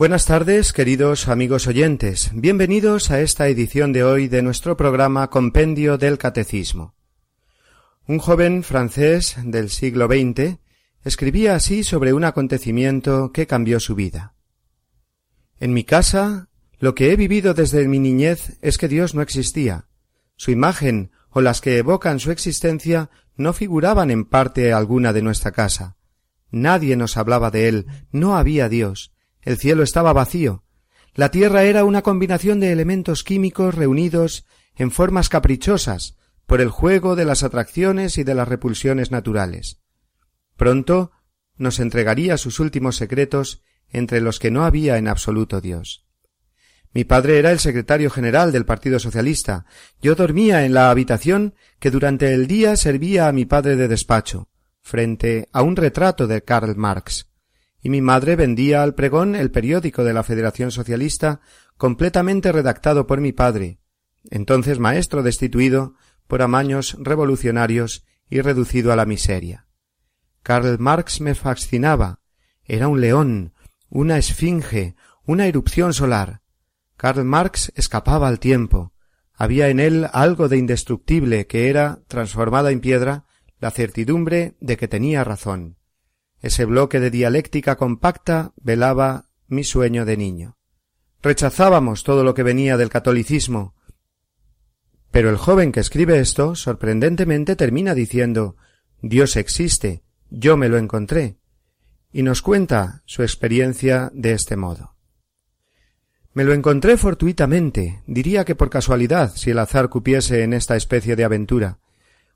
Buenas tardes, queridos amigos oyentes. Bienvenidos a esta edición de hoy de nuestro programa Compendio del Catecismo. Un joven francés del siglo XX escribía así sobre un acontecimiento que cambió su vida. En mi casa, lo que he vivido desde mi niñez es que Dios no existía. Su imagen o las que evocan su existencia no figuraban en parte alguna de nuestra casa. Nadie nos hablaba de él, no había Dios, el cielo estaba vacío. La tierra era una combinación de elementos químicos reunidos en formas caprichosas por el juego de las atracciones y de las repulsiones naturales. Pronto nos entregaría sus últimos secretos entre los que no había en absoluto Dios. Mi padre era el secretario general del Partido Socialista. Yo dormía en la habitación que durante el día servía a mi padre de despacho, frente a un retrato de Karl Marx y mi madre vendía al pregón el periódico de la Federación Socialista completamente redactado por mi padre, entonces maestro destituido por amaños revolucionarios y reducido a la miseria. Karl Marx me fascinaba. Era un león, una esfinge, una erupción solar. Karl Marx escapaba al tiempo. Había en él algo de indestructible que era, transformada en piedra, la certidumbre de que tenía razón. Ese bloque de dialéctica compacta velaba mi sueño de niño. Rechazábamos todo lo que venía del catolicismo. Pero el joven que escribe esto, sorprendentemente, termina diciendo Dios existe, yo me lo encontré, y nos cuenta su experiencia de este modo. Me lo encontré fortuitamente, diría que por casualidad, si el azar cupiese en esta especie de aventura,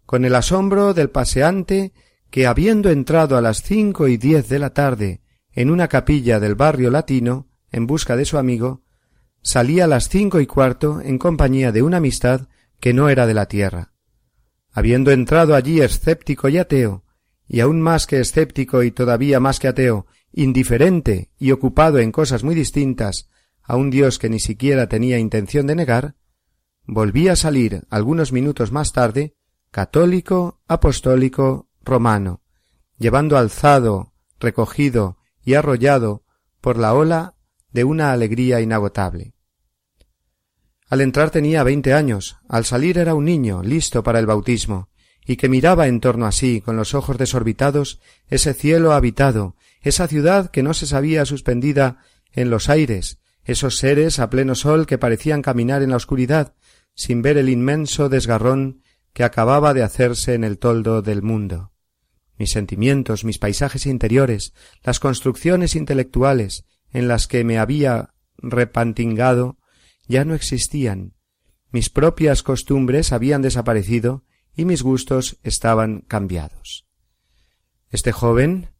con el asombro del paseante que habiendo entrado a las cinco y diez de la tarde en una capilla del barrio latino en busca de su amigo, salía a las cinco y cuarto en compañía de una amistad que no era de la tierra. Habiendo entrado allí escéptico y ateo, y aún más que escéptico y todavía más que ateo, indiferente y ocupado en cosas muy distintas a un Dios que ni siquiera tenía intención de negar, volví a salir algunos minutos más tarde, católico, apostólico, romano, llevando alzado, recogido y arrollado por la ola de una alegría inagotable. Al entrar tenía veinte años, al salir era un niño listo para el bautismo, y que miraba en torno a sí, con los ojos desorbitados, ese cielo habitado, esa ciudad que no se sabía suspendida en los aires, esos seres a pleno sol que parecían caminar en la oscuridad, sin ver el inmenso desgarrón que acababa de hacerse en el toldo del mundo mis sentimientos, mis paisajes interiores, las construcciones intelectuales en las que me había repantingado, ya no existían. Mis propias costumbres habían desaparecido y mis gustos estaban cambiados. Este joven,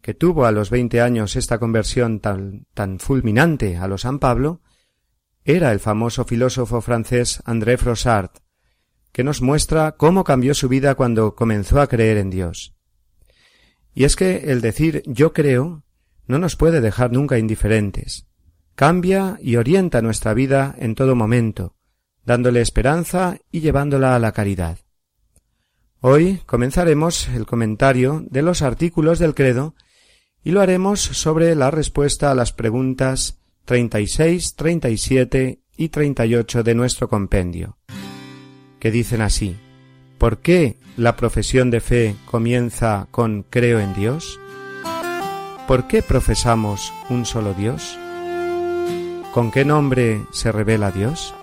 que tuvo a los veinte años esta conversión tan, fulminante a lo San Pablo, era el famoso filósofo francés André Frossard, que nos muestra cómo cambió su vida cuando comenzó a creer en Dios. Y es que el decir yo creo no nos puede dejar nunca indiferentes. Cambia y orienta nuestra vida en todo momento, dándole esperanza y llevándola a la caridad. Hoy comenzaremos el comentario de los artículos del credo y lo haremos sobre la respuesta a las preguntas 36, 37 y 38 de nuestro compendio, que dicen así ¿Por qué la profesión de fe comienza con creo en Dios? ¿Por qué profesamos un solo Dios? ¿Con qué nombre se revela Dios?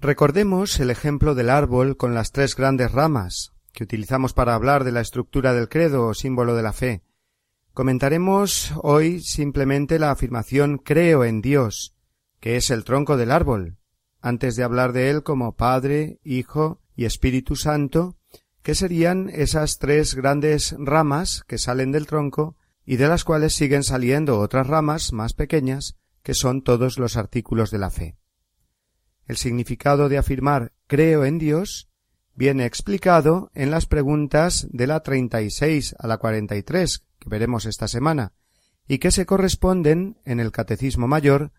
Recordemos el ejemplo del árbol con las tres grandes ramas, que utilizamos para hablar de la estructura del credo o símbolo de la fe. Comentaremos hoy simplemente la afirmación creo en Dios, que es el tronco del árbol, antes de hablar de él como Padre, Hijo y Espíritu Santo, que serían esas tres grandes ramas que salen del tronco y de las cuales siguen saliendo otras ramas más pequeñas que son todos los artículos de la fe. El significado de afirmar creo en Dios viene explicado en las preguntas de la treinta y seis a la cuarenta y tres que veremos esta semana y que se corresponden en el Catecismo Mayor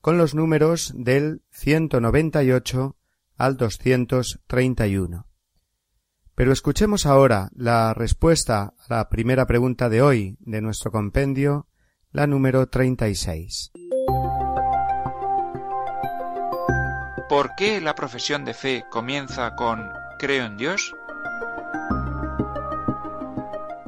con los números del 198 al 231. Pero escuchemos ahora la respuesta a la primera pregunta de hoy de nuestro compendio, la número 36. ¿Por qué la profesión de fe comienza con creo en Dios?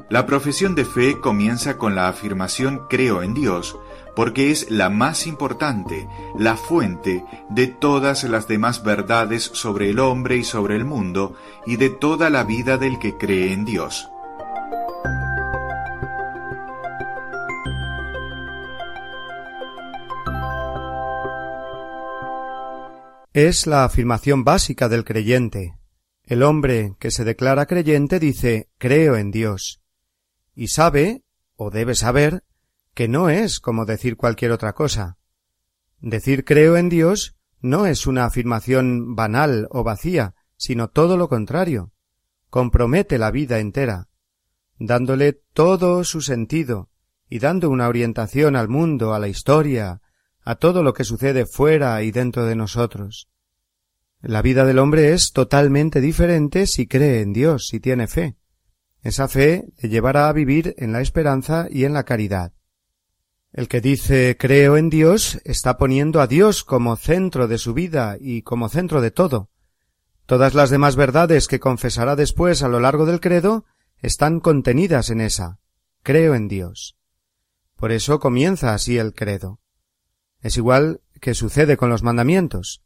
La profesión de fe comienza con la afirmación creo en Dios, porque es la más importante, la fuente de todas las demás verdades sobre el hombre y sobre el mundo, y de toda la vida del que cree en Dios. Es la afirmación básica del creyente. El hombre que se declara creyente dice creo en Dios y sabe, o debe saber, que no es como decir cualquier otra cosa. Decir creo en Dios no es una afirmación banal o vacía, sino todo lo contrario. Compromete la vida entera, dándole todo su sentido y dando una orientación al mundo, a la historia, a todo lo que sucede fuera y dentro de nosotros. La vida del hombre es totalmente diferente si cree en Dios, si tiene fe. Esa fe le llevará a vivir en la esperanza y en la caridad. El que dice creo en Dios está poniendo a Dios como centro de su vida y como centro de todo. Todas las demás verdades que confesará después a lo largo del credo están contenidas en esa. Creo en Dios. Por eso comienza así el credo. Es igual que sucede con los mandamientos.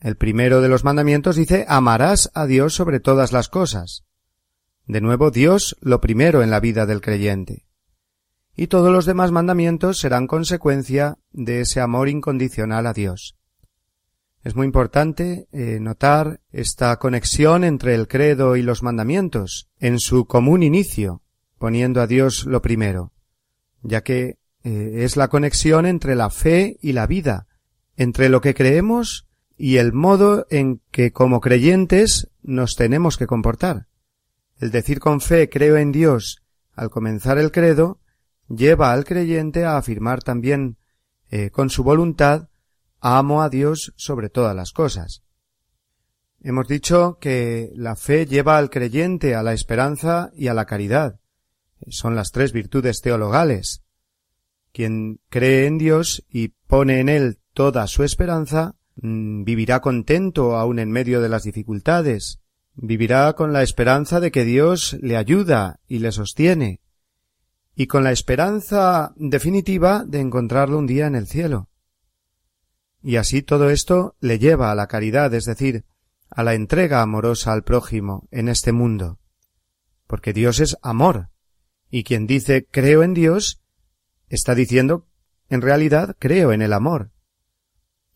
El primero de los mandamientos dice amarás a Dios sobre todas las cosas. De nuevo Dios lo primero en la vida del creyente. Y todos los demás mandamientos serán consecuencia de ese amor incondicional a Dios. Es muy importante eh, notar esta conexión entre el credo y los mandamientos en su común inicio, poniendo a Dios lo primero, ya que eh, es la conexión entre la fe y la vida, entre lo que creemos y el modo en que como creyentes nos tenemos que comportar. El decir con fe creo en Dios al comenzar el credo lleva al creyente a afirmar también eh, con su voluntad amo a Dios sobre todas las cosas. Hemos dicho que la fe lleva al creyente a la esperanza y a la caridad. Son las tres virtudes teologales. Quien cree en Dios y pone en él toda su esperanza, vivirá contento aun en medio de las dificultades, vivirá con la esperanza de que Dios le ayuda y le sostiene, y con la esperanza definitiva de encontrarlo un día en el cielo. Y así todo esto le lleva a la caridad, es decir, a la entrega amorosa al prójimo en este mundo. Porque Dios es amor, y quien dice creo en Dios está diciendo en realidad creo en el amor.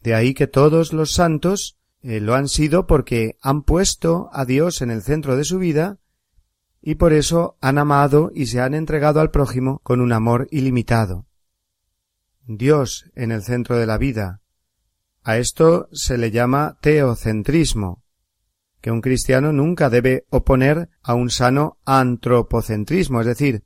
De ahí que todos los santos eh, lo han sido porque han puesto a Dios en el centro de su vida y por eso han amado y se han entregado al prójimo con un amor ilimitado. Dios en el centro de la vida. A esto se le llama teocentrismo, que un cristiano nunca debe oponer a un sano antropocentrismo, es decir,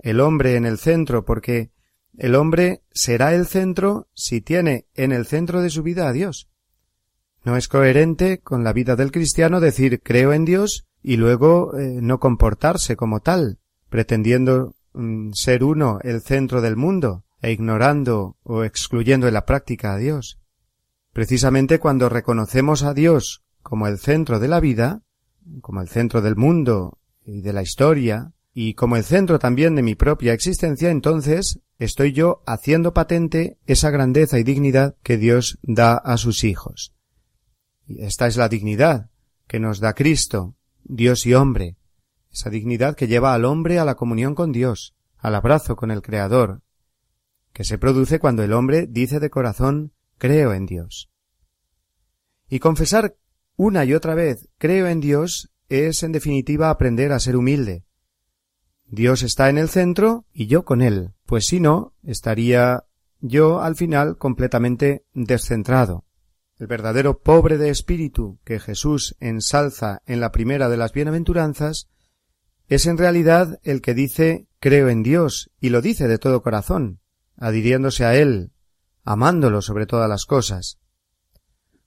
el hombre en el centro, porque el hombre será el centro si tiene en el centro de su vida a Dios. No es coherente con la vida del cristiano decir creo en Dios y luego eh, no comportarse como tal, pretendiendo mm, ser uno el centro del mundo e ignorando o excluyendo en la práctica a Dios. Precisamente cuando reconocemos a Dios como el centro de la vida, como el centro del mundo y de la historia, y como el centro también de mi propia existencia, entonces estoy yo haciendo patente esa grandeza y dignidad que Dios da a sus hijos. Esta es la dignidad que nos da Cristo, Dios y hombre, esa dignidad que lleva al hombre a la comunión con Dios, al abrazo con el Creador, que se produce cuando el hombre dice de corazón creo en Dios. Y confesar una y otra vez creo en Dios es en definitiva aprender a ser humilde. Dios está en el centro y yo con él, pues si no, estaría yo al final completamente descentrado. El verdadero pobre de espíritu que Jesús ensalza en la primera de las bienaventuranzas es en realidad el que dice creo en Dios y lo dice de todo corazón, adhiriéndose a Él, amándolo sobre todas las cosas.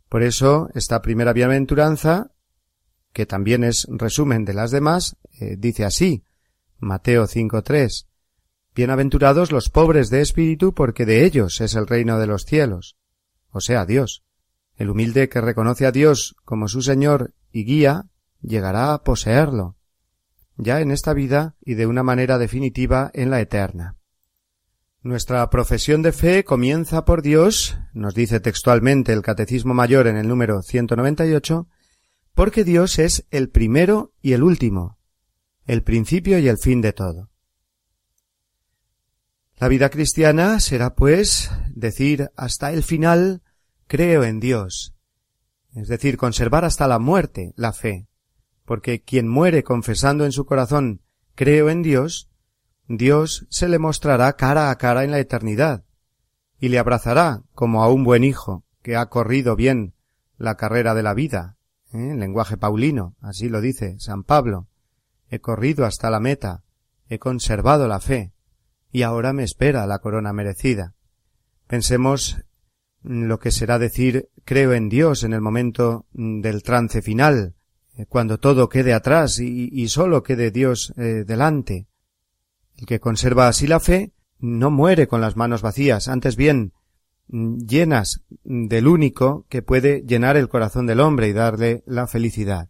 Por eso esta primera bienaventuranza, que también es resumen de las demás, eh, dice así, Mateo 5.3, Bienaventurados los pobres de espíritu, porque de ellos es el reino de los cielos, o sea, Dios. El humilde que reconoce a Dios como su Señor y guía, llegará a poseerlo, ya en esta vida y de una manera definitiva en la eterna. Nuestra profesión de fe comienza por Dios, nos dice textualmente el Catecismo Mayor en el número 198, porque Dios es el primero y el último, el principio y el fin de todo. La vida cristiana será, pues, decir hasta el final creo en Dios, es decir, conservar hasta la muerte la fe, porque quien muere confesando en su corazón creo en Dios, Dios se le mostrará cara a cara en la eternidad, y le abrazará como a un buen hijo que ha corrido bien la carrera de la vida, ¿eh? en lenguaje paulino, así lo dice San Pablo. He corrido hasta la meta, he conservado la fe, y ahora me espera la corona merecida. Pensemos lo que será decir creo en Dios en el momento del trance final, eh, cuando todo quede atrás y, sólo quede Dios eh, delante. El que conserva así la fe no muere con las manos vacías, antes bien llenas del único que puede llenar el corazón del hombre y darle la felicidad.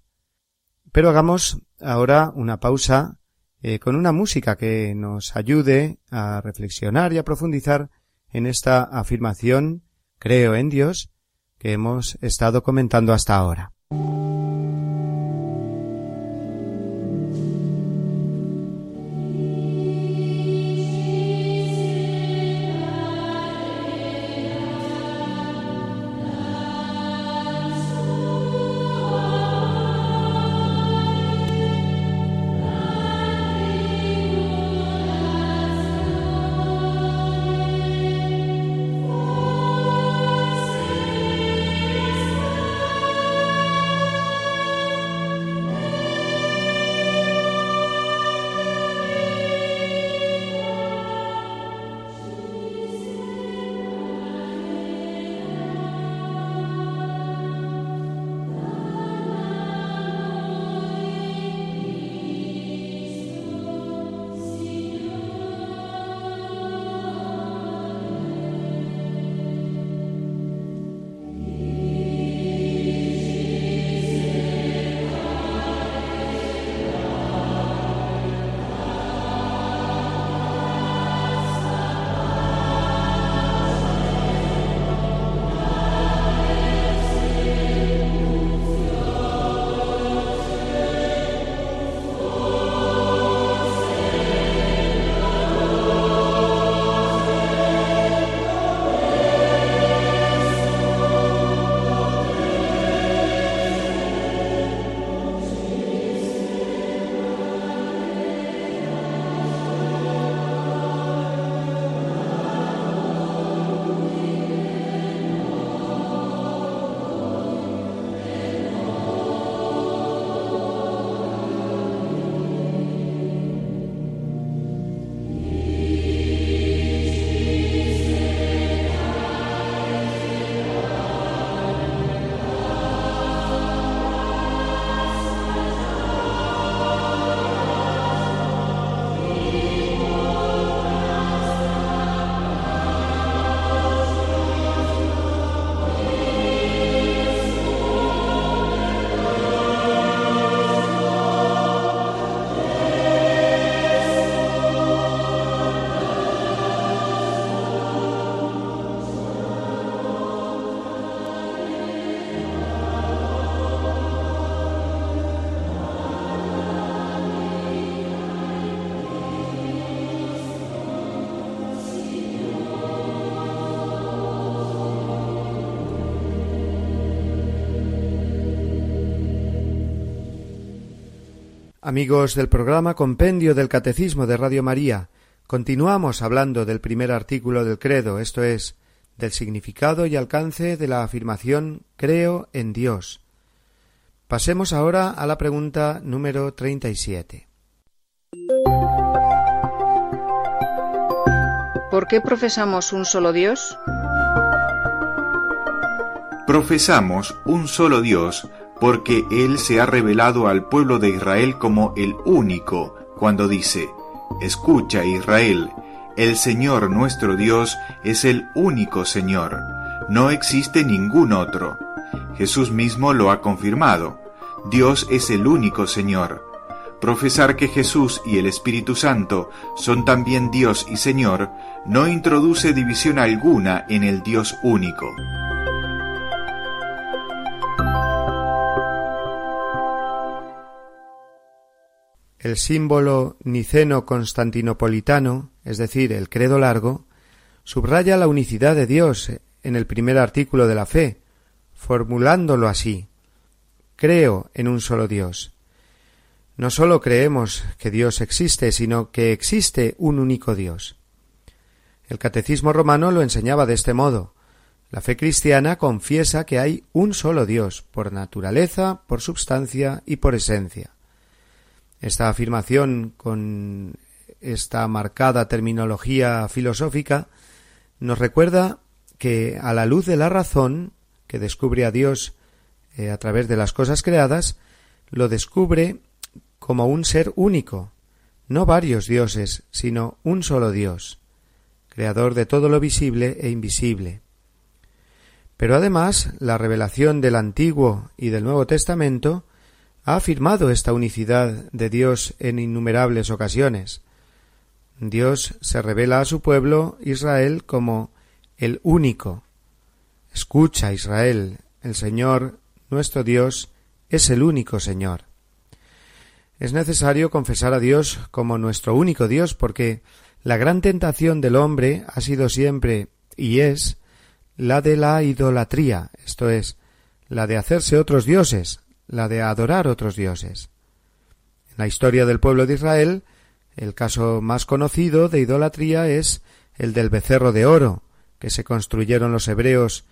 Pero hagamos ahora una pausa eh, con una música que nos ayude a reflexionar y a profundizar en esta afirmación creo en Dios que hemos estado comentando hasta ahora. Amigos del programa Compendio del Catecismo de Radio María, continuamos hablando del primer artículo del credo, esto es, del significado y alcance de la afirmación creo en Dios. Pasemos ahora a la pregunta número 37. ¿Por qué profesamos un solo Dios? Profesamos un solo Dios porque Él se ha revelado al pueblo de Israel como el único, cuando dice, Escucha Israel, el Señor nuestro Dios es el único Señor, no existe ningún otro. Jesús mismo lo ha confirmado, Dios es el único Señor. Profesar que Jesús y el Espíritu Santo son también Dios y Señor no introduce división alguna en el Dios único. El símbolo niceno-constantinopolitano, es decir, el credo largo, subraya la unicidad de Dios en el primer artículo de la fe, formulándolo así Creo en un solo Dios. No sólo creemos que Dios existe, sino que existe un único Dios. El catecismo romano lo enseñaba de este modo. La fe cristiana confiesa que hay un solo Dios, por naturaleza, por substancia y por esencia. Esta afirmación con esta marcada terminología filosófica nos recuerda que a la luz de la razón que descubre a Dios eh, a través de las cosas creadas, lo descubre como un ser único, no varios dioses, sino un solo Dios, creador de todo lo visible e invisible. Pero además, la revelación del Antiguo y del Nuevo Testamento ha afirmado esta unicidad de Dios en innumerables ocasiones. Dios se revela a su pueblo Israel como el único. Escucha, Israel, el Señor, nuestro Dios, es el único Señor. Es necesario confesar a Dios como nuestro único Dios porque la gran tentación del hombre ha sido siempre y es la de la idolatría, esto es, la de hacerse otros dioses, la de adorar otros dioses. En la historia del pueblo de Israel, el caso más conocido de idolatría es el del becerro de oro, que se construyeron los hebreos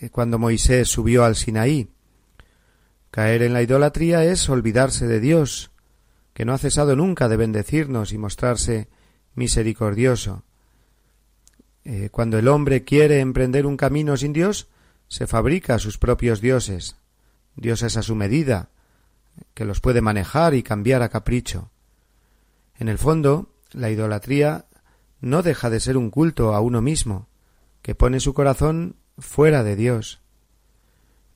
eh, cuando Moisés subió al Sinaí. Caer en la idolatría es olvidarse de Dios, que no ha cesado nunca de bendecirnos y mostrarse misericordioso. Eh, cuando el hombre quiere emprender un camino sin Dios, se fabrica sus propios dioses, Dios es a su medida, que los puede manejar y cambiar a capricho. En el fondo, la idolatría no deja de ser un culto a uno mismo, que pone su corazón fuera de Dios.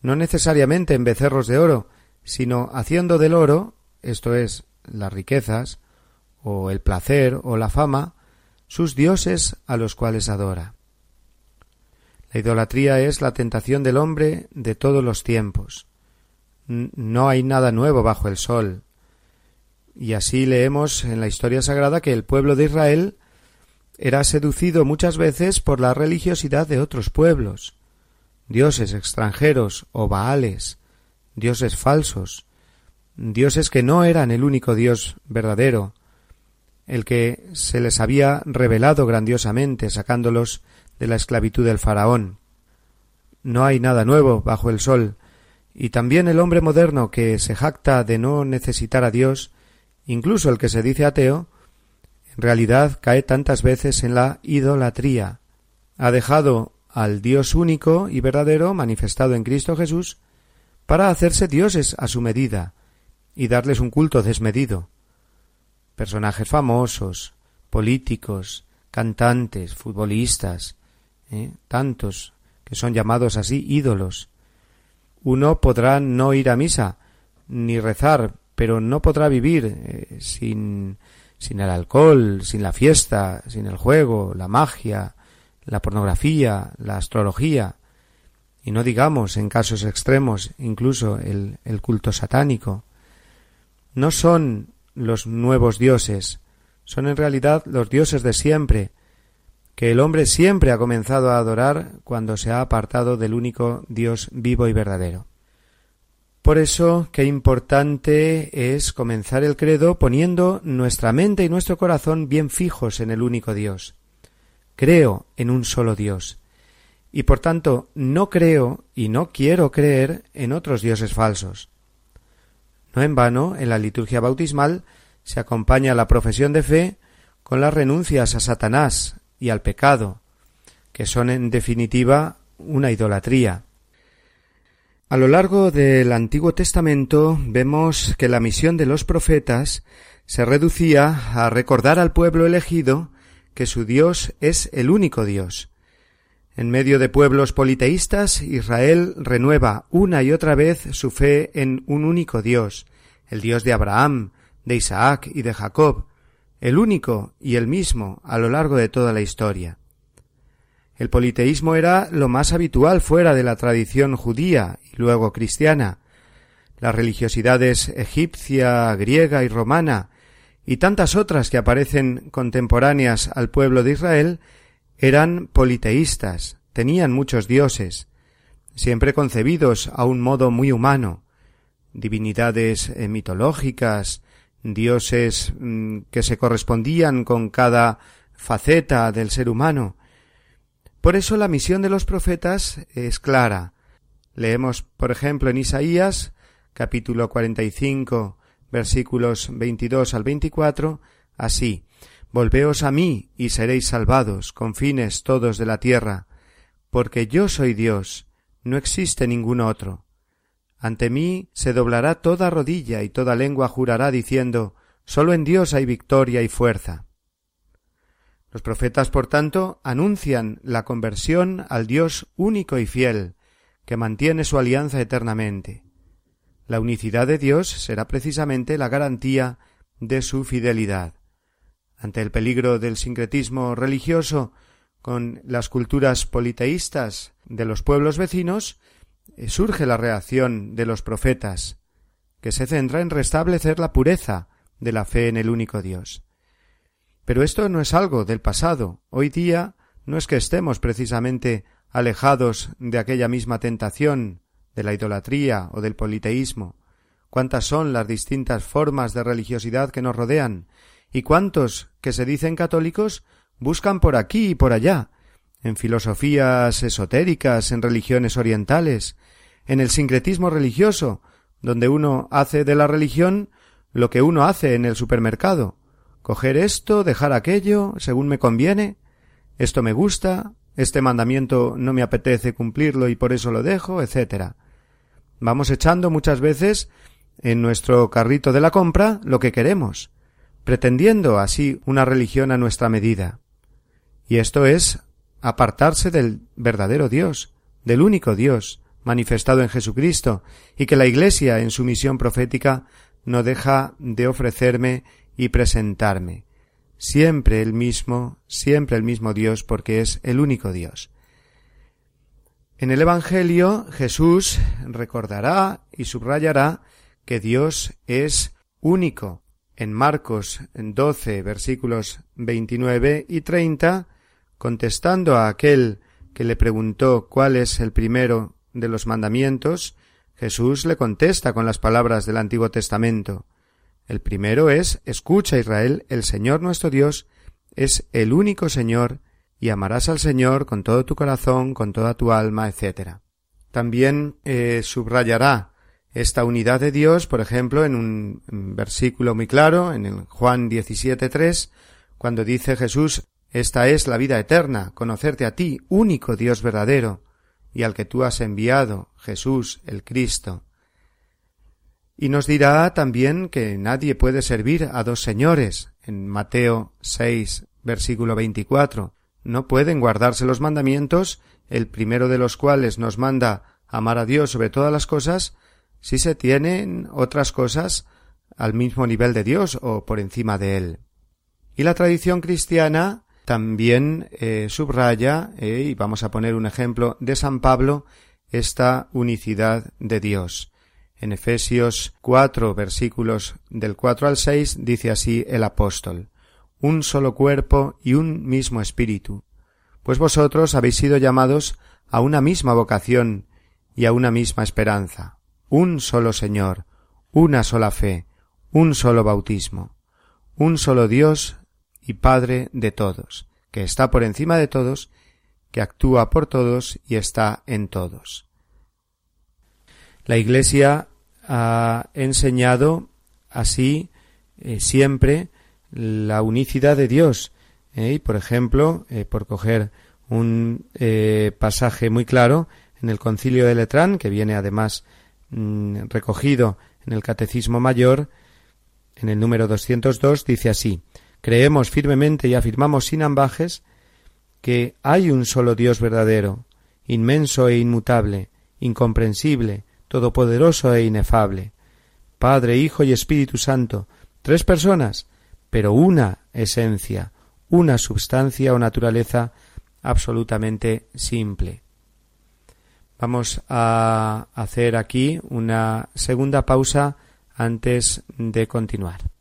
No necesariamente en becerros de oro, sino haciendo del oro, esto es, las riquezas, o el placer, o la fama, sus dioses a los cuales adora. La idolatría es la tentación del hombre de todos los tiempos no hay nada nuevo bajo el sol. Y así leemos en la historia sagrada que el pueblo de Israel era seducido muchas veces por la religiosidad de otros pueblos, dioses extranjeros o baales, dioses falsos, dioses que no eran el único Dios verdadero, el que se les había revelado grandiosamente sacándolos de la esclavitud del faraón. No hay nada nuevo bajo el sol, y también el hombre moderno que se jacta de no necesitar a Dios, incluso el que se dice ateo, en realidad cae tantas veces en la idolatría. Ha dejado al Dios único y verdadero manifestado en Cristo Jesús para hacerse dioses a su medida y darles un culto desmedido. Personajes famosos, políticos, cantantes, futbolistas, ¿eh? tantos que son llamados así ídolos, uno podrá no ir a misa ni rezar, pero no podrá vivir eh, sin, sin el alcohol, sin la fiesta, sin el juego, la magia, la pornografía, la astrología, y no digamos en casos extremos incluso el, el culto satánico. No son los nuevos dioses, son en realidad los dioses de siempre, que el hombre siempre ha comenzado a adorar cuando se ha apartado del único Dios vivo y verdadero. Por eso, qué importante es comenzar el credo poniendo nuestra mente y nuestro corazón bien fijos en el único Dios. Creo en un solo Dios. Y por tanto, no creo y no quiero creer en otros dioses falsos. No en vano, en la liturgia bautismal se acompaña la profesión de fe con las renuncias a Satanás y al pecado, que son en definitiva una idolatría. A lo largo del Antiguo Testamento vemos que la misión de los profetas se reducía a recordar al pueblo elegido que su Dios es el único Dios. En medio de pueblos politeístas, Israel renueva una y otra vez su fe en un único Dios, el Dios de Abraham, de Isaac y de Jacob, el único y el mismo a lo largo de toda la historia. El politeísmo era lo más habitual fuera de la tradición judía y luego cristiana. Las religiosidades egipcia, griega y romana y tantas otras que aparecen contemporáneas al pueblo de Israel eran politeístas, tenían muchos dioses, siempre concebidos a un modo muy humano, divinidades eh, mitológicas, dioses mm, que se correspondían con cada faceta del ser humano, por eso la misión de los profetas es clara. Leemos, por ejemplo, en Isaías, capítulo 45, versículos 22 al 24, así, Volveos a mí y seréis salvados, confines todos de la tierra, porque yo soy Dios, no existe ningún otro. Ante mí se doblará toda rodilla y toda lengua jurará diciendo, Solo en Dios hay victoria y fuerza. Los profetas, por tanto, anuncian la conversión al Dios único y fiel, que mantiene su alianza eternamente. La unicidad de Dios será precisamente la garantía de su fidelidad. Ante el peligro del sincretismo religioso con las culturas politeístas de los pueblos vecinos, surge la reacción de los profetas, que se centra en restablecer la pureza de la fe en el único Dios. Pero esto no es algo del pasado. Hoy día no es que estemos precisamente alejados de aquella misma tentación, de la idolatría o del politeísmo. Cuántas son las distintas formas de religiosidad que nos rodean, y cuántos que se dicen católicos buscan por aquí y por allá, en filosofías esotéricas, en religiones orientales, en el sincretismo religioso, donde uno hace de la religión lo que uno hace en el supermercado, coger esto, dejar aquello, según me conviene, esto me gusta, este mandamiento no me apetece cumplirlo y por eso lo dejo, etc. Vamos echando muchas veces en nuestro carrito de la compra lo que queremos, pretendiendo así una religión a nuestra medida. Y esto es apartarse del verdadero Dios, del único Dios, manifestado en Jesucristo, y que la Iglesia, en su misión profética, no deja de ofrecerme y presentarme. Siempre el mismo, siempre el mismo Dios, porque es el único Dios. En el Evangelio Jesús recordará y subrayará que Dios es único. En Marcos 12 versículos 29 y 30, contestando a aquel que le preguntó cuál es el primero de los mandamientos, Jesús le contesta con las palabras del Antiguo Testamento. El primero es Escucha Israel, el Señor nuestro Dios es el único Señor, y amarás al Señor con todo tu corazón, con toda tu alma, etc. También eh, subrayará esta unidad de Dios, por ejemplo, en un versículo muy claro, en el Juan 17.3, cuando dice Jesús, Esta es la vida eterna, conocerte a ti, único Dios verdadero, y al que tú has enviado, Jesús el Cristo. Y nos dirá también que nadie puede servir a dos señores. En Mateo 6, versículo 24. No pueden guardarse los mandamientos, el primero de los cuales nos manda amar a Dios sobre todas las cosas, si se tienen otras cosas al mismo nivel de Dios o por encima de él. Y la tradición cristiana también eh, subraya, eh, y vamos a poner un ejemplo de San Pablo, esta unicidad de Dios. En Efesios cuatro versículos del cuatro al seis dice así el apóstol un solo cuerpo y un mismo espíritu, pues vosotros habéis sido llamados a una misma vocación y a una misma esperanza. un solo Señor, una sola fe, un solo bautismo, un solo Dios y Padre de todos, que está por encima de todos, que actúa por todos y está en todos. La Iglesia ha enseñado así eh, siempre la unicidad de Dios. ¿eh? y, por ejemplo, eh, por coger un pasaje muy claro en el Concilio de Letrán, que viene además mm, recogido en el Catecismo Mayor, en el número 202, dice así: Creemos firmemente y afirmamos sin ambajes que hay un solo Dios verdadero, inmenso e inmutable, incomprensible, todopoderoso e inefable, Padre, Hijo y Espíritu Santo, tres personas, pero una esencia, una substancia o naturaleza absolutamente simple. Vamos a hacer aquí una segunda pausa antes de continuar.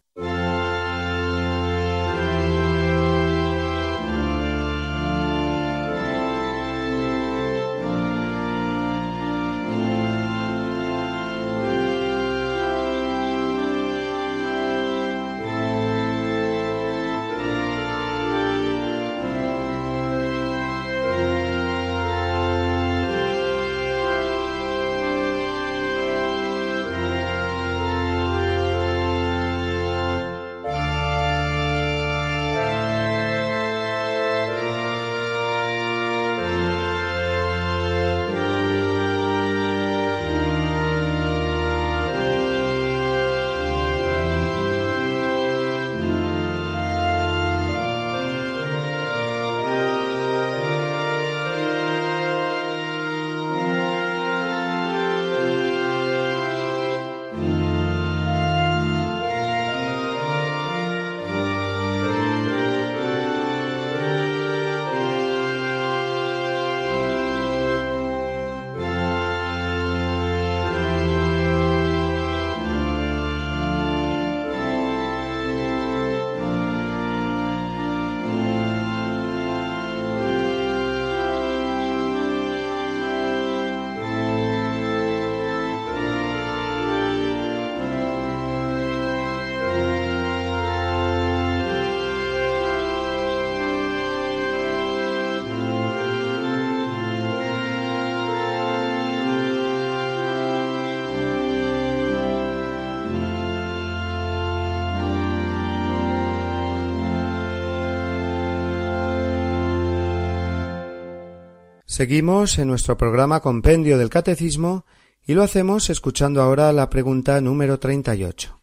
Seguimos en nuestro programa Compendio del Catecismo y lo hacemos escuchando ahora la pregunta número 38.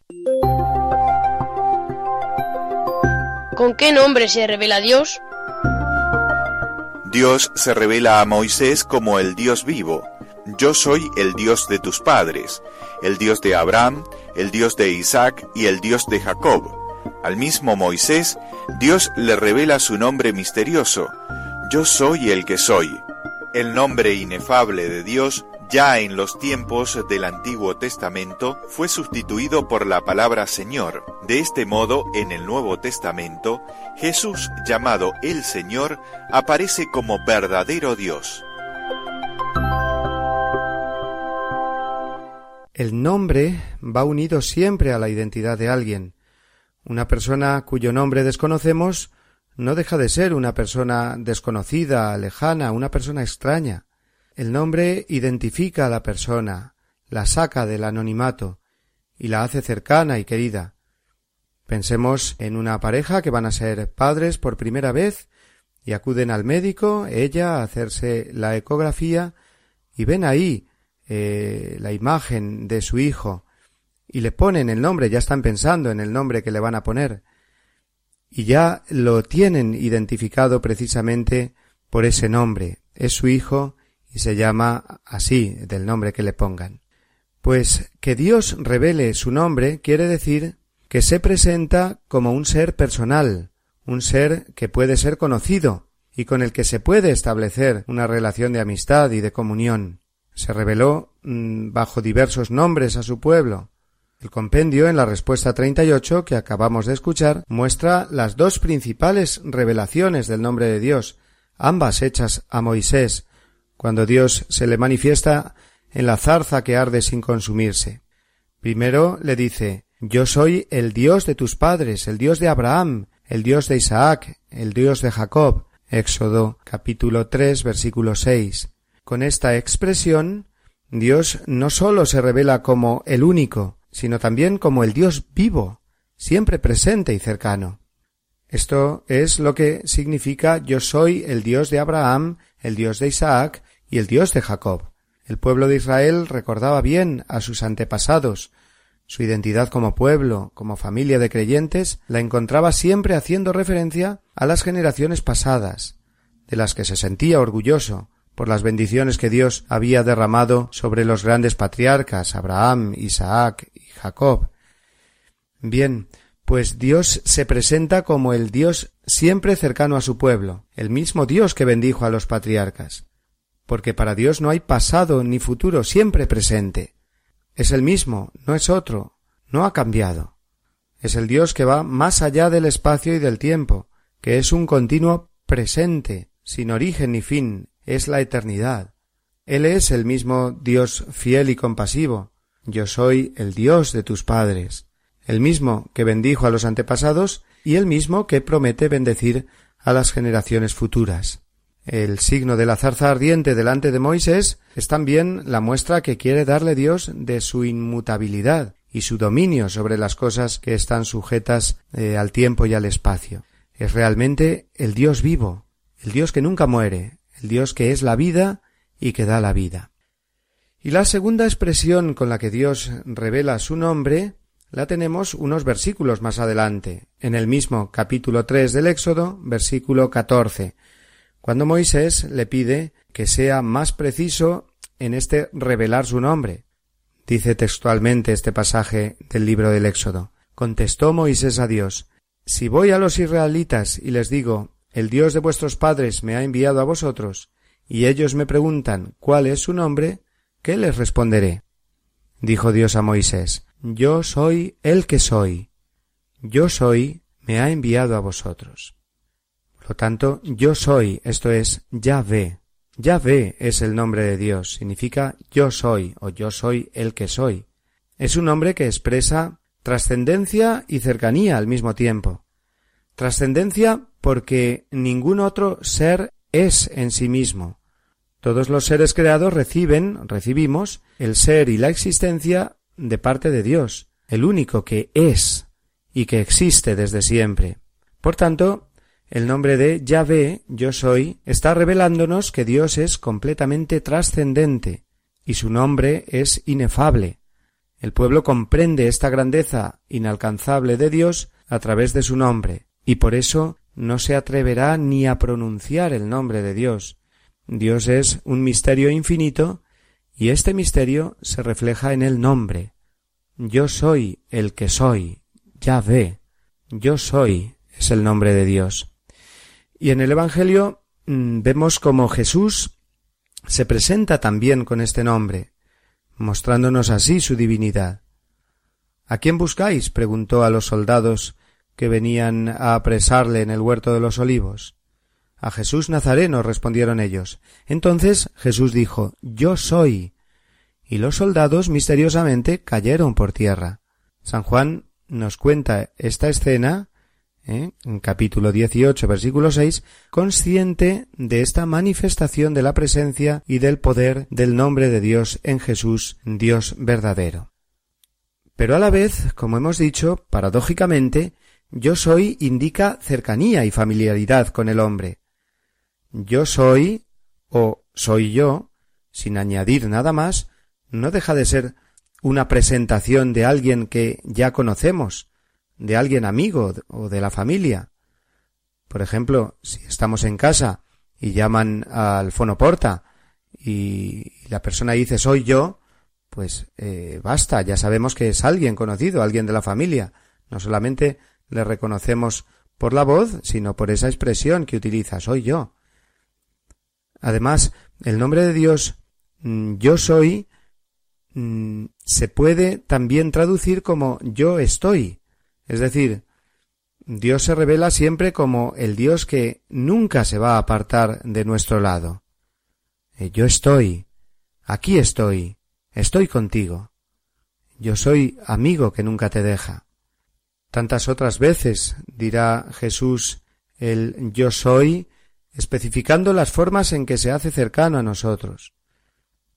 ¿Con qué nombre se revela Dios? Dios se revela a Moisés como el Dios vivo. Yo soy el Dios de tus padres, el Dios de Abraham, el Dios de Isaac y el Dios de Jacob. Al mismo Moisés, Dios le revela su nombre misterioso. Yo soy el que soy. El nombre inefable de Dios ya en los tiempos del Antiguo Testamento fue sustituido por la palabra Señor. De este modo, en el Nuevo Testamento, Jesús, llamado el Señor, aparece como verdadero Dios. El nombre va unido siempre a la identidad de alguien. Una persona cuyo nombre desconocemos no deja de ser una persona desconocida, lejana, una persona extraña. El nombre identifica a la persona, la saca del anonimato y la hace cercana y querida. Pensemos en una pareja que van a ser padres por primera vez y acuden al médico, ella a hacerse la ecografía y ven ahí eh, la imagen de su hijo y le ponen el nombre, ya están pensando en el nombre que le van a poner y ya lo tienen identificado precisamente por ese nombre. Es su hijo y se llama así, del nombre que le pongan. Pues que Dios revele su nombre quiere decir que se presenta como un ser personal, un ser que puede ser conocido y con el que se puede establecer una relación de amistad y de comunión. Se reveló mm, bajo diversos nombres a su pueblo, el compendio, en la respuesta 38 que acabamos de escuchar, muestra las dos principales revelaciones del nombre de Dios, ambas hechas a Moisés, cuando Dios se le manifiesta en la zarza que arde sin consumirse. Primero le dice Yo soy el Dios de tus padres, el Dios de Abraham, el Dios de Isaac, el Dios de Jacob. Éxodo capítulo tres versículo seis. Con esta expresión Dios no sólo se revela como el único, sino también como el Dios vivo, siempre presente y cercano. Esto es lo que significa yo soy el Dios de Abraham, el Dios de Isaac y el Dios de Jacob. El pueblo de Israel recordaba bien a sus antepasados. Su identidad como pueblo, como familia de creyentes, la encontraba siempre haciendo referencia a las generaciones pasadas, de las que se sentía orgulloso por las bendiciones que Dios había derramado sobre los grandes patriarcas Abraham, Isaac y Jacob. Bien, pues Dios se presenta como el Dios siempre cercano a su pueblo, el mismo Dios que bendijo a los patriarcas porque para Dios no hay pasado ni futuro, siempre presente. Es el mismo, no es otro, no ha cambiado. Es el Dios que va más allá del espacio y del tiempo, que es un continuo presente, sin origen ni fin, es la eternidad. Él es el mismo Dios fiel y compasivo. Yo soy el Dios de tus padres, el mismo que bendijo a los antepasados y el mismo que promete bendecir a las generaciones futuras. El signo de la zarza ardiente delante de Moisés es también la muestra que quiere darle Dios de su inmutabilidad y su dominio sobre las cosas que están sujetas eh, al tiempo y al espacio. Es realmente el Dios vivo, el Dios que nunca muere, Dios que es la vida y que da la vida. Y la segunda expresión con la que Dios revela su nombre la tenemos unos versículos más adelante, en el mismo capítulo tres del Éxodo, versículo catorce, cuando Moisés le pide que sea más preciso en este revelar su nombre. Dice textualmente este pasaje del libro del Éxodo. Contestó Moisés a Dios Si voy a los israelitas y les digo El Dios de vuestros padres me ha enviado a vosotros, y ellos me preguntan cuál es su nombre, ¿qué les responderé? Dijo Dios a Moisés Yo soy el que soy. Yo soy me ha enviado a vosotros. Por lo tanto, yo soy, esto es Yahvé. Yahvé es el nombre de Dios, significa yo soy o yo soy el que soy. Es un nombre que expresa trascendencia y cercanía al mismo tiempo. Trascendencia porque ningún otro ser es en sí mismo. Todos los seres creados reciben, recibimos, el ser y la existencia de parte de Dios, el único que es y que existe desde siempre. Por tanto, el nombre de Yahvé, yo soy, está revelándonos que Dios es completamente trascendente y su nombre es inefable. El pueblo comprende esta grandeza inalcanzable de Dios a través de su nombre, y por eso no se atreverá ni a pronunciar el nombre de Dios. Dios es un misterio infinito, y este misterio se refleja en el nombre. Yo soy el que soy, Yahvé. Yo soy es el nombre de Dios. Y en el Evangelio mm, vemos como Jesús se presenta también con este nombre, mostrándonos así su divinidad. ¿A quién buscáis? preguntó a los soldados que venían a apresarle en el huerto de los olivos. A Jesús Nazareno respondieron ellos. Entonces Jesús dijo Yo soy. Y los soldados misteriosamente cayeron por tierra. San Juan nos cuenta esta escena ¿eh? en capítulo 18, versículo 6, consciente de esta manifestación de la presencia y del poder del nombre de Dios en Jesús, Dios verdadero. Pero a la vez, como hemos dicho, paradójicamente, yo soy indica cercanía y familiaridad con el hombre. Yo soy o soy yo, sin añadir nada más, no deja de ser una presentación de alguien que ya conocemos, de alguien amigo o de la familia. Por ejemplo, si estamos en casa y llaman al fonoporta y la persona dice soy yo, pues eh, basta, ya sabemos que es alguien conocido, alguien de la familia. No solamente le reconocemos por la voz, sino por esa expresión que utiliza soy yo. Además, el nombre de Dios mm, yo soy mm, se puede también traducir como yo estoy. Es decir, Dios se revela siempre como el Dios que nunca se va a apartar de nuestro lado. Eh, yo estoy, aquí estoy, estoy contigo. Yo soy amigo que nunca te deja. Tantas otras veces dirá Jesús el yo soy, especificando las formas en que se hace cercano a nosotros.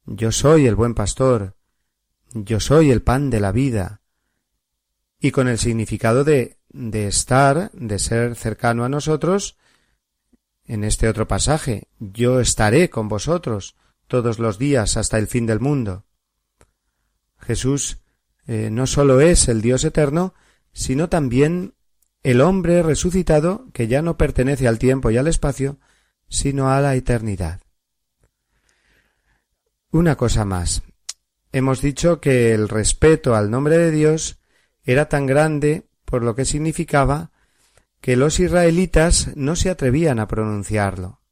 Yo soy el buen pastor, yo soy el pan de la vida, y con el significado de, de estar, de ser cercano a nosotros, en este otro pasaje, yo estaré con vosotros todos los días hasta el fin del mundo. Jesús eh, no sólo es el Dios eterno, sino también el hombre resucitado que ya no pertenece al tiempo y al espacio, sino a la eternidad. Una cosa más. Hemos dicho que el respeto al nombre de Dios era tan grande por lo que significaba que los israelitas no se atrevían a pronunciarlo.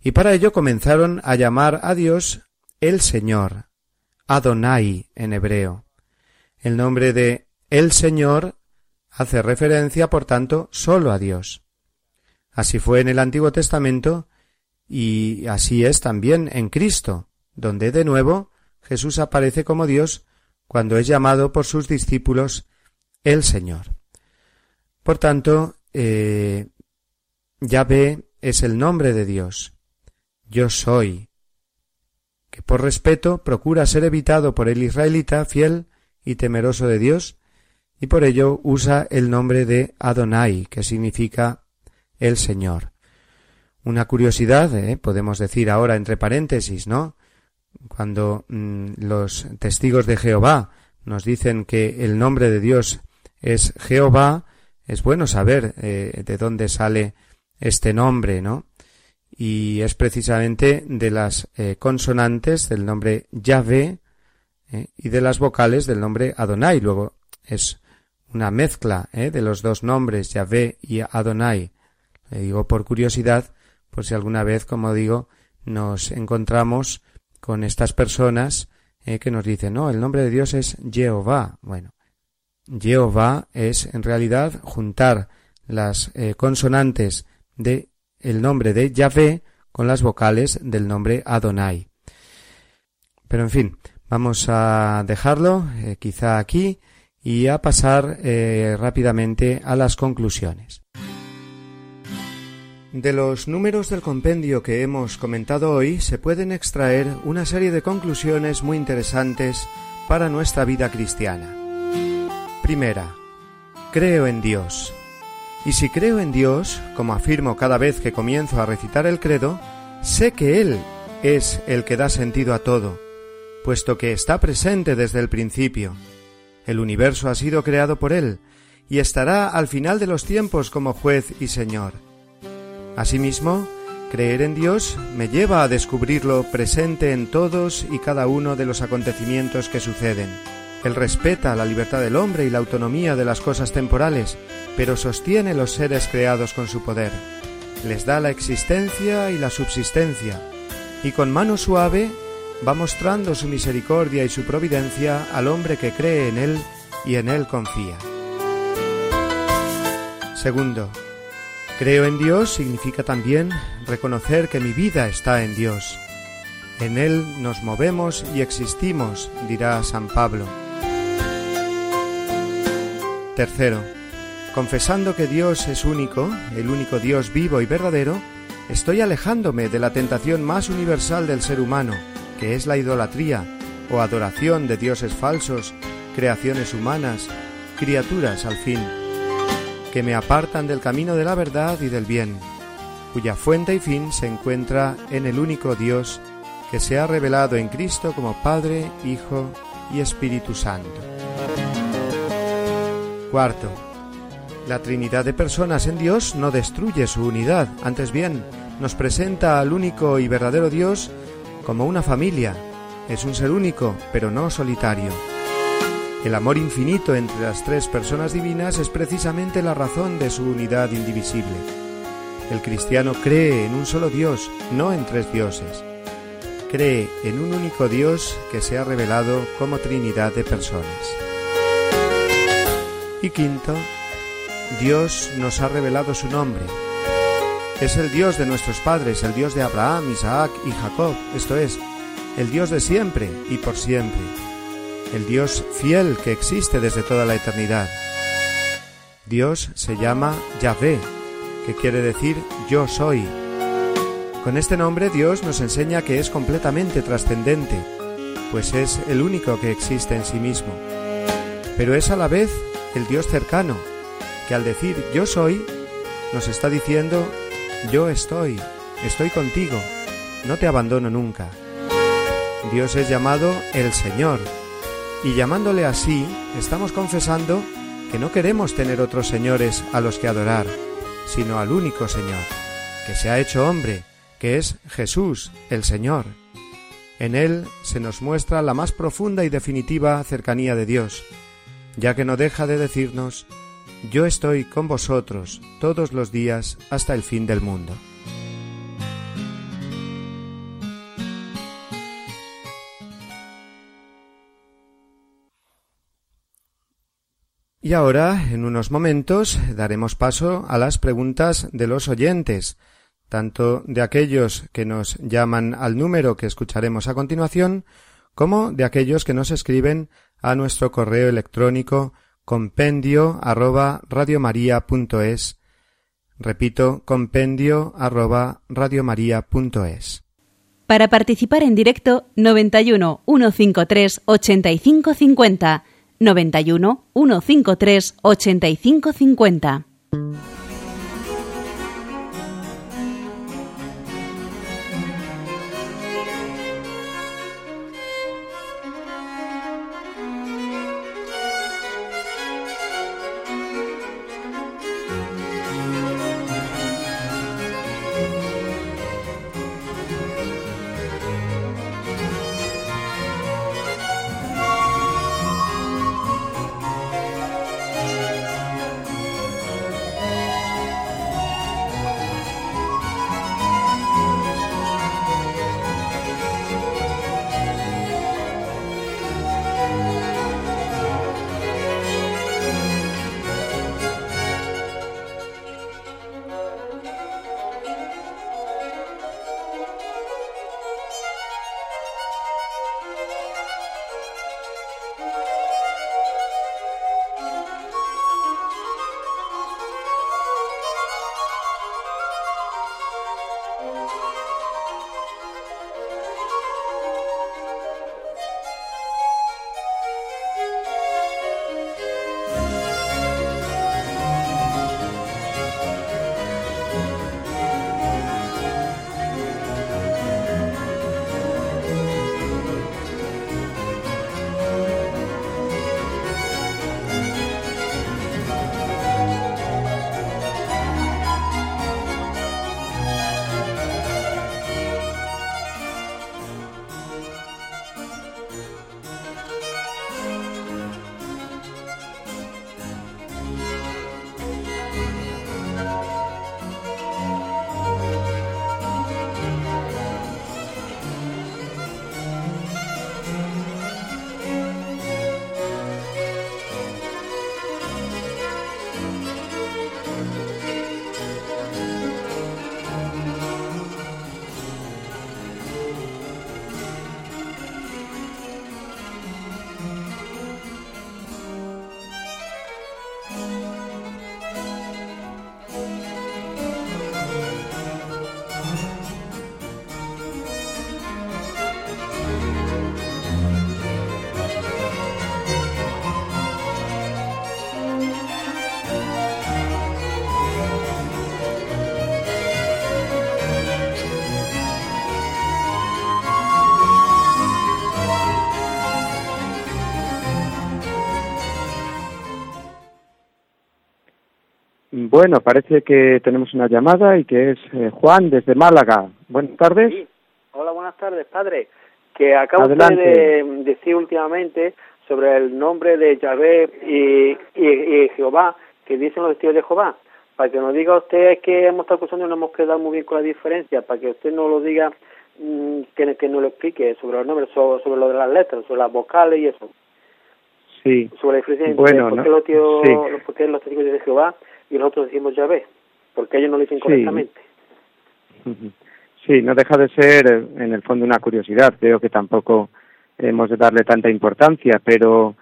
Y para ello comenzaron a llamar a Dios el Señor, Adonai en hebreo. El nombre de el Señor hace referencia, por tanto, sólo a Dios. Así fue en el Antiguo Testamento y así es también en Cristo, donde de nuevo Jesús aparece como Dios cuando es llamado por sus discípulos el Señor. Por tanto, eh, Yahvé es el nombre de Dios. Yo soy, que por respeto procura ser evitado por el israelita fiel y temeroso de Dios, y por ello usa el nombre de Adonai, que significa el Señor. Una curiosidad, ¿eh? podemos decir ahora entre paréntesis, ¿no? Cuando mm, los testigos de Jehová nos dicen que el nombre de Dios es Jehová, es bueno saber eh, de dónde sale este nombre, ¿no? Y es precisamente de las eh, consonantes del nombre Yahvé y de las vocales del nombre Adonai. Luego es una mezcla de los dos nombres, Yahvé y Adonai. Le digo por curiosidad, por si alguna vez, como digo, nos encontramos con estas personas que nos dicen, no, el nombre de Dios es Jehová. Bueno, Jehová es en realidad juntar las eh, consonantes de el nombre de Yahvé con las vocales del nombre Adonai. Pero en fin, vamos a dejarlo eh, quizá aquí y a pasar eh, rápidamente a las conclusiones. De los números del compendio que hemos comentado hoy se pueden extraer una serie de conclusiones muy interesantes para nuestra vida cristiana. Primera, creo en Dios. Y si creo en Dios, como afirmo cada vez que comienzo a recitar el credo, sé que Él es el que da sentido a todo, puesto que está presente desde el principio. El universo ha sido creado por Él, y estará al final de los tiempos como juez y Señor. Asimismo, creer en Dios me lleva a descubrirlo presente en todos y cada uno de los acontecimientos que suceden. Él respeta la libertad del hombre y la autonomía de las cosas temporales, pero sostiene los seres creados con su poder. Les da la existencia y la subsistencia, y con mano suave va mostrando su misericordia y su providencia al hombre que cree en Él y en Él confía. Segundo, creo en Dios significa también reconocer que mi vida está en Dios. En Él nos movemos y existimos, dirá San Pablo. Tercero, confesando que Dios es único, el único Dios vivo y verdadero, estoy alejándome de la tentación más universal del ser humano, que es la idolatría o adoración de dioses falsos, creaciones humanas, criaturas al fin, que me apartan del camino de la verdad y del bien, cuya fuente y fin se encuentra en el único Dios que se ha revelado en Cristo como Padre, Hijo y Espíritu Santo. Cuarto, la Trinidad de personas en Dios no destruye su unidad, antes bien, nos presenta al único y verdadero Dios como una familia. Es un ser único, pero no solitario. El amor infinito entre las tres personas divinas es precisamente la razón de su unidad indivisible. El cristiano cree en un solo Dios, no en tres dioses. Cree en un único Dios que se ha revelado como Trinidad de personas. Y quinto, Dios nos ha revelado su nombre. Es el Dios de nuestros padres, el Dios de Abraham, Isaac y Jacob, esto es, el Dios de siempre y por siempre, el Dios fiel que existe desde toda la eternidad. Dios se llama Yahvé, que quiere decir yo soy. Con este nombre Dios nos enseña que es completamente trascendente, pues es el único que existe en sí mismo. Pero es a la vez el Dios cercano, que al decir yo soy, nos está diciendo yo estoy, estoy contigo, no te abandono nunca. Dios es llamado el Señor, y llamándole así, estamos confesando que no queremos tener otros señores a los que adorar, sino al único Señor, que se ha hecho hombre, que es Jesús, el Señor. En Él se nos muestra la más profunda y definitiva cercanía de Dios, ya que no deja de decirnos, yo estoy con vosotros todos los días hasta el fin del mundo. Y ahora, en unos momentos, daremos paso a las preguntas de los oyentes, tanto de aquellos que nos llaman al número que escucharemos a continuación, como de aquellos que nos escriben a nuestro correo electrónico compendio arroba radiomaria.es. Repito, compendio arroba radiomaria.es. Para participar en directo, 91 153 8550 91 153 8550. Bueno, parece que tenemos una llamada y que es eh, Juan desde Málaga. Buenas tardes. Sí. Hola, buenas tardes, padre. Que acabo de decir últimamente sobre el nombre de Yahvé y, y, Jehová, que dicen los testigos de Jehová. Para que nos diga usted que hemos estado acusando y no hemos quedado muy bien con la diferencia, para que usted no lo diga, mmm, que, que nos lo explique sobre los nombres, sobre, lo de las letras, sobre las vocales y eso. Sí. Sobre la diferencia bueno, entre qué los, sí. los testigos de Jehová y nosotros decimos ya ve, porque ellos no lo dicen correctamente. Sí, no deja de ser en el fondo una curiosidad. Creo que tampoco hemos de darle tanta importancia, pero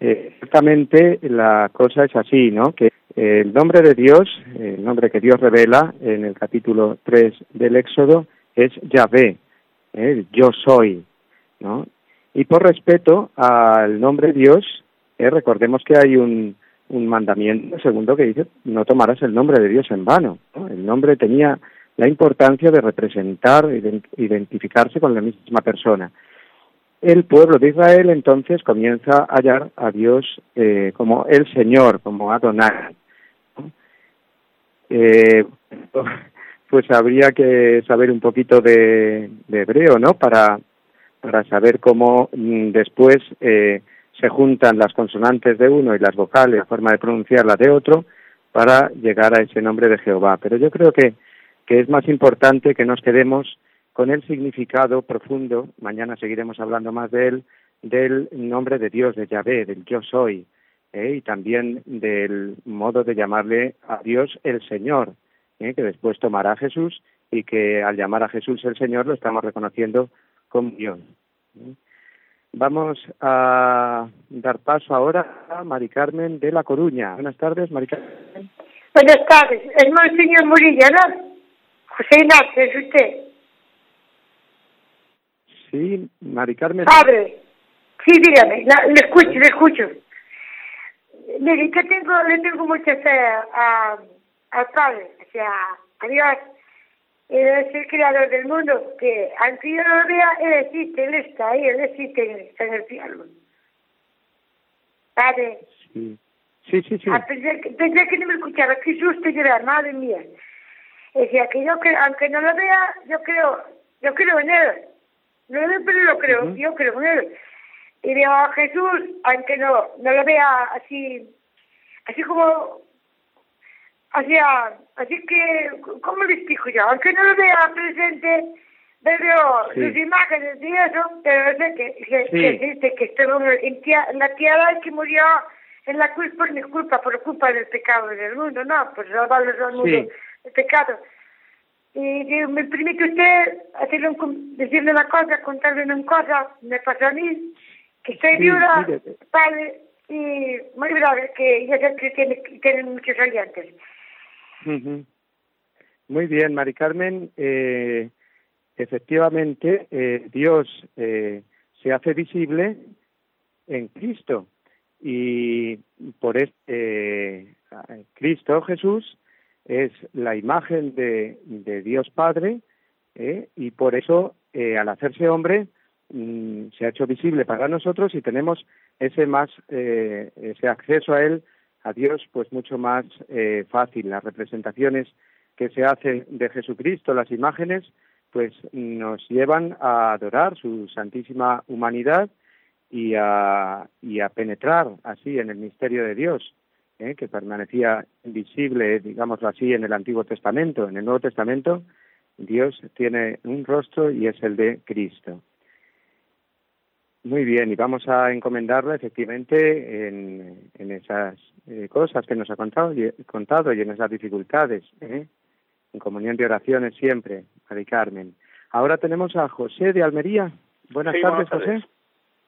eh, ciertamente la cosa es así, ¿no? Que el nombre de Dios, el nombre que Dios revela en el capítulo 3 del Éxodo es Yahvé, ¿eh? yo soy, ¿no? Y por respeto al nombre de Dios, eh, recordemos que hay un, un mandamiento segundo que dice no tomarás el nombre de Dios en vano. El nombre tenía la importancia de representar, identificarse con la misma persona el pueblo de Israel entonces comienza a hallar a Dios eh, como el Señor, como Adonai. Eh, pues habría que saber un poquito de, hebreo, ¿no? Para, para saber cómo mm, después eh, se juntan las consonantes de uno y las vocales, la forma de pronunciarla de otro, para llegar a ese nombre de Jehová. Pero yo creo que, que es más importante que nos quedemos con el significado profundo, mañana seguiremos hablando más de él, del nombre de Dios, de Yahvé, del yo soy, ¿eh? y también del modo de llamarle a Dios el Señor, ¿eh? que después tomará a Jesús y que al llamar a Jesús el Señor lo estamos reconociendo como Dios. ¿eh? Vamos a dar paso ahora a Mari Carmen de La Coruña. Buenas tardes, Mari Carmen. Buenas tardes. Es Monseñor Murilla, ¿no? José Ignacio, es usted. Sí, Mari Carmen. Padre, sí, dígame, le escucho, le escucho. Mire, que tengo, le tengo mucha fe a, al Padre, o sea, a Dios. Él es el creador del mundo, que aunque yo no lo vea, Él existe, Él está ahí, Él existe en el cielo. Padre. Sí, sí, sí. sí. Ah, pensé, que no me escuchaba, qué susto llorar, madre mía. Decía que yo creo, aunque no lo vea, yo creo, yo creo en Él. No, pero lo creo, yo creo en él. Y veo a Jesús, aunque no, no lo vea así, así como, así, así que, ¿cómo le explico yo? Aunque no lo vea presente, veo sus imágenes y eso, pero sé que, que, que existe, que estuvo en, la tierra que murió en la cruz por mi culpa, por culpa del pecado del mundo, no, por salvarlos al mundo del pecado. Y digo, ¿me permite usted hacerle decirle una cosa, contarle una cosa? Me pasó a mí, que estoy viuda, padre, y muy grave, que ya sé que tiene, tiene muchos Muy bien, Mari Carmen. Eh, efectivamente, eh, Dios eh, se hace visible en Cristo y por este Cristo Jesús es la imagen de, de Dios Padre ¿eh? y por eso al hacerse hombre mm, se ha hecho visible para nosotros y tenemos ese más ese acceso a él a Dios pues mucho más fácil las representaciones que se hacen de Jesucristo las imágenes pues nos llevan a adorar su santísima humanidad y a, y a penetrar así en el misterio de Dios ¿eh? que permanecía invisible, digámoslo así, en el Antiguo Testamento. En el Nuevo Testamento Dios tiene un rostro y es el de Cristo. Muy bien, y vamos a encomendarlo efectivamente en, en esas eh, cosas que nos ha contado y, contado y en esas dificultades, ¿eh? en comunión de oraciones siempre, Mari Carmen. Ahora tenemos a José de Almería. Buenas tardes, José.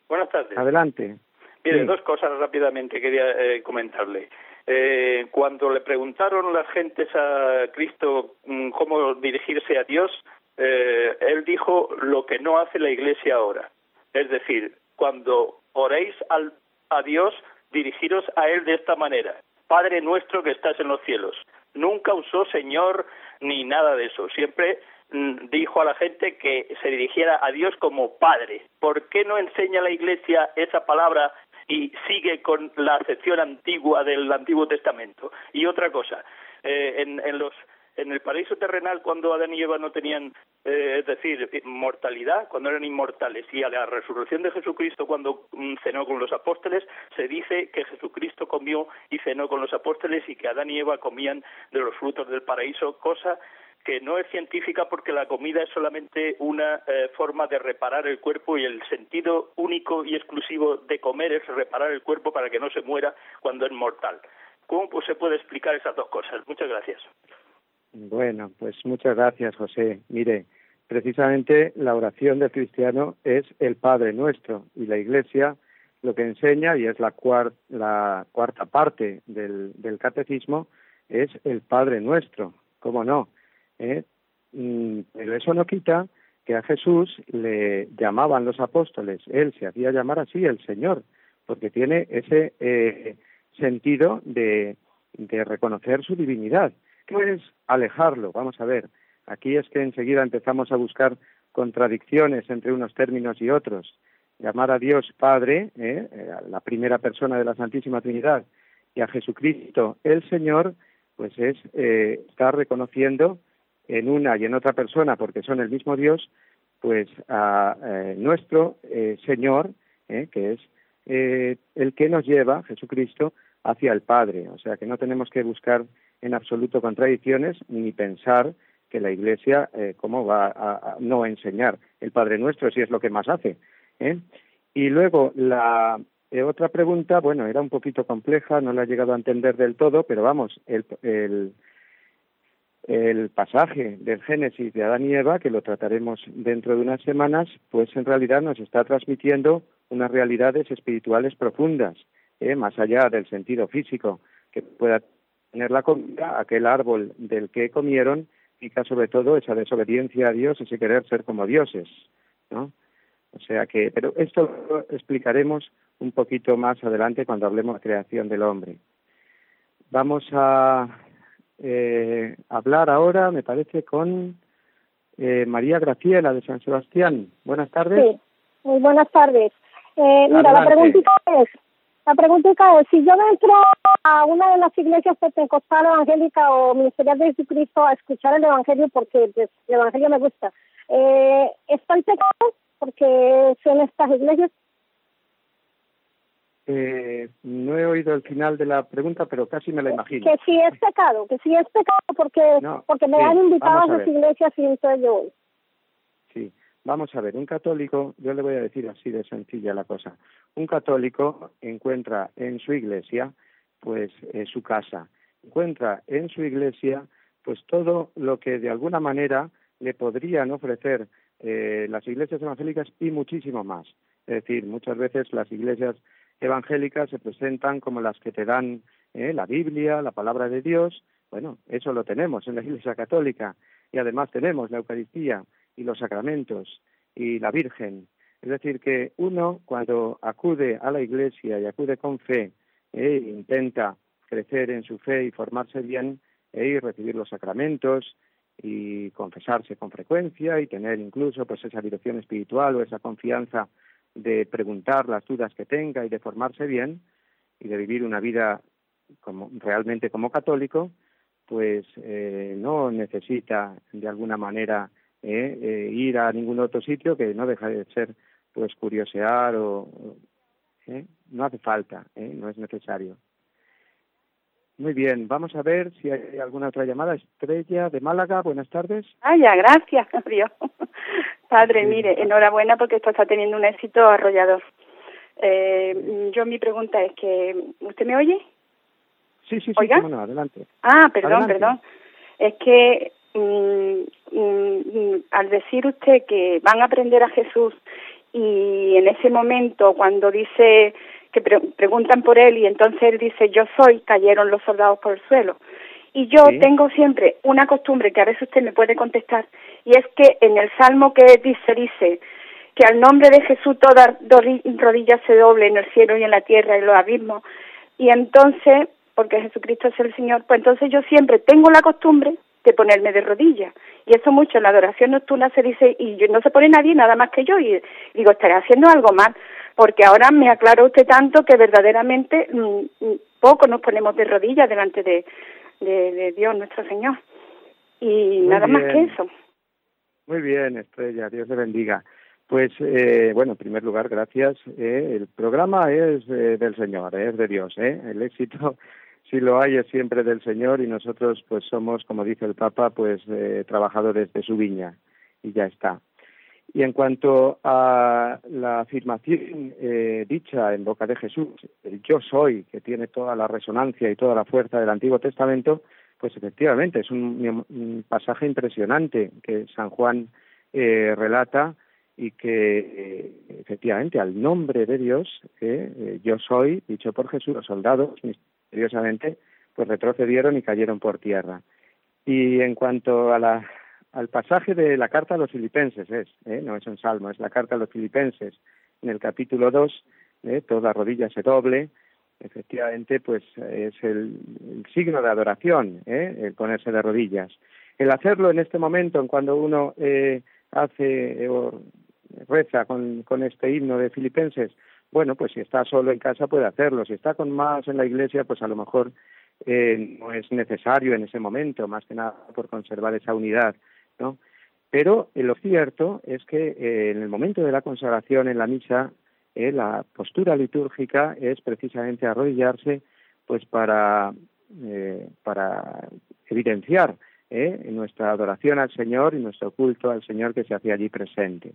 Buenas tardes. Adelante. Mire, dos cosas rápidamente quería eh, comentarle. Eh, cuando le preguntaron las gentes a Cristo mm, cómo dirigirse a Dios, eh, él dijo lo que no hace la Iglesia ahora. Es decir, cuando oréis al, a Dios, dirigiros a Él de esta manera. Padre nuestro que estás en los cielos. Nunca usó Señor ni nada de eso. Siempre mm, dijo a la gente que se dirigiera a Dios como Padre. ¿Por qué no enseña la Iglesia esa palabra y sigue con la acepción antigua del Antiguo Testamento. Y otra cosa, eh, en, en, los en el paraíso terrenal cuando Adán y Eva no tenían, eh, es decir, mortalidad, cuando eran inmortales, y a la resurrección de Jesucristo cuando mm, cenó con los apóstoles, se dice que Jesucristo comió y cenó con los apóstoles y que Adán y Eva comían de los frutos del paraíso, cosa que no es científica porque la comida es solamente una eh, forma de reparar el cuerpo y el sentido único y exclusivo de comer es reparar el cuerpo para que no se muera cuando es mortal. ¿Cómo pues, se puede explicar esas dos cosas? Muchas gracias. Bueno, pues muchas gracias, José. Mire, precisamente la oración del cristiano es el Padre Nuestro y la Iglesia lo que enseña, y es la, la cuarta parte del, catecismo, es el Padre Nuestro, ¿cómo no? ¿Eh? Mm, pero eso no quita que a Jesús le llamaban los apóstoles, él se hacía llamar así el Señor, porque tiene ese eh, sentido de reconocer su divinidad. ¿Qué es alejarlo? Vamos a ver. Aquí es que enseguida empezamos a buscar contradicciones entre unos términos y otros. Llamar a Dios Padre, ¿eh? eh la primera persona de la Santísima Trinidad, y a Jesucristo el Señor, pues es eh, estar reconociendo en una y en otra persona, porque son el mismo Dios, pues a eh, nuestro eh, Señor, eh, que es el que nos lleva, Jesucristo, hacia el Padre. O sea que no tenemos que buscar en absoluto contradicciones ni pensar que la Iglesia, cómo va a, no enseñar el Padre Nuestro si es lo que más hace. Y luego la otra pregunta, bueno, era un poquito compleja, no la he llegado a entender del todo, pero vamos, el, el el pasaje del Génesis de Adán y Eva, que lo trataremos dentro de unas semanas, pues en realidad nos está transmitiendo unas realidades espirituales profundas, ¿eh? más allá del sentido físico que pueda tener la comida, aquel árbol del que comieron, y sobre todo esa desobediencia a Dios, ese querer ser como dioses, ¿no? O sea que, pero esto lo explicaremos un poquito más adelante cuando hablemos de creación del hombre. Vamos a eh, hablar ahora, me parece, con eh, María Graciela de San Sebastián. Buenas tardes. Sí, muy buenas tardes. Eh, mira, la preguntita es, la preguntita es, si yo entro a una de las iglesias pentecostal evangélica o ministerial de Jesucristo a escuchar el evangelio porque pues, el evangelio me gusta, eh, ¿estoy pecado porque son estas iglesias? Eh, no he oído el final de la pregunta, pero casi me la imagino. Que si es pecado, que si es pecado porque, porque me han invitado a, las iglesias y entonces yo voy. Vamos a ver, un católico, yo le voy a decir así de sencilla la cosa, un católico encuentra en su iglesia, pues, eh, su casa, encuentra en su iglesia, pues todo lo que de alguna manera le podrían ofrecer eh, las iglesias evangélicas y muchísimo más. Es decir, muchas veces las iglesias evangélicas se presentan como las que te dan eh, la Biblia, la palabra de Dios. Bueno, eso lo tenemos en la Iglesia Católica y además tenemos la Eucaristía y los sacramentos y la Virgen. Es decir, que uno cuando acude a la Iglesia y acude con fe, e intenta crecer en su fe y formarse bien, e y recibir los sacramentos y confesarse con frecuencia y tener incluso pues esa dirección espiritual o esa confianza de preguntar las dudas que tenga y de formarse bien y de vivir una vida como realmente como católico, pues eh, no necesita de alguna manera ir a ningún otro sitio que no deja de ser pues curiosear o no hace falta, no es necesario. Muy bien, vamos a ver si hay alguna otra llamada. Estrella de Málaga, buenas tardes. Ah, ya, gracias, Dios. Padre, mire, enhorabuena porque esto está teniendo un éxito arrollador. Eh, yo mi pregunta es que, ¿usted me oye? Sí, sí, sí, adelante. Ah, perdón, perdón. Es que mm, mm, al decir usted que van a aprender a Jesús y en ese momento cuando dice que preguntan por él y entonces él dice yo soy, cayeron los soldados por el suelo. Y yo tengo siempre una costumbre que a veces usted me puede contestar y es que en el salmo que dice dice que al nombre de Jesús todas rodillas se doble en el cielo y en la tierra y los abismos y entonces porque Jesucristo es el Señor, pues entonces yo siempre tengo la costumbre de ponerme de rodillas. Y eso mucho en la adoración nocturna se dice, y yo, no se pone nadie nada más que yo, y digo, estaré haciendo algo mal porque ahora me aclaró usted tanto que verdaderamente mm, mm, poco nos ponemos de rodillas delante de, de, Dios nuestro Señor. Y nada más que eso. Muy bien, Estrella, Dios le bendiga. Pues, eh, bueno, en primer lugar, gracias. Eh, el programa es eh, del Señor, es de Dios. El éxito, si lo hay, es siempre del Señor y nosotros, pues, somos, como dice el Papa, pues, trabajadores de su viña y ya está. Y en cuanto a la afirmación eh, dicha en boca de Jesús, el yo soy, que tiene toda la resonancia y toda la fuerza del Antiguo Testamento, Pues efectivamente, es un, pasaje impresionante que San Juan eh, relata y que eh, efectivamente al nombre de Dios, eh, yo soy, dicho por Jesús, los soldados misteriosamente pues retrocedieron y cayeron por tierra. Y en cuanto a la, al pasaje de la carta a los filipenses, es, no es un salmo, es la carta a los filipenses, en el capítulo 2, toda rodilla se doble, efectivamente, pues es el, signo de adoración, ¿eh? el ponerse de rodillas. El hacerlo en este momento, en cuando uno eh, hace o reza con este himno de Filipenses, bueno, pues si está solo en casa puede hacerlo, si está con más en la iglesia, pues a lo mejor eh, no es necesario en ese momento, más que nada por conservar esa unidad, ¿no? Pero lo cierto es que en el momento de la consagración en la misa eh, la postura litúrgica es precisamente arrodillarse pues para, eh, para evidenciar eh, nuestra adoración al Señor y nuestro culto al Señor que se hacía allí presente.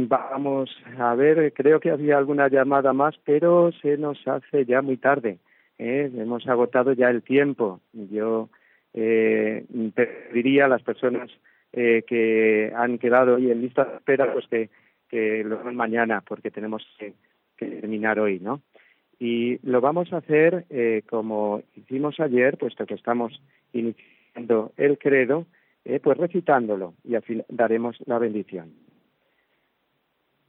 Vamos a ver, creo que había alguna llamada más, pero se nos hace ya muy tarde. ¿eh? Hemos agotado ya el tiempo. Yo eh, pediría a las personas eh, que han quedado hoy en lista de espera, pues que lo hagan mañana porque tenemos que, terminar hoy, ¿no? Y lo vamos a hacer eh, como hicimos ayer, puesto que estamos iniciando el credo, eh, pues recitándolo y así daremos la bendición.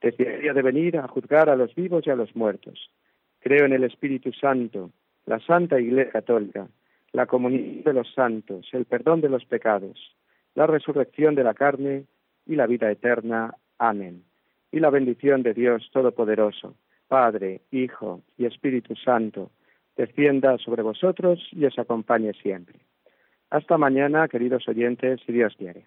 Desearía de venir a juzgar a los vivos y a los muertos. Creo en el Espíritu Santo, la Santa Iglesia Católica, la comunión de los santos, el perdón de los pecados, la resurrección de la carne y la vida eterna. Amén. Y la bendición de Dios Todopoderoso, Padre, Hijo y Espíritu Santo, descienda sobre vosotros y os acompañe siempre. Hasta mañana, queridos oyentes, si Dios quiere.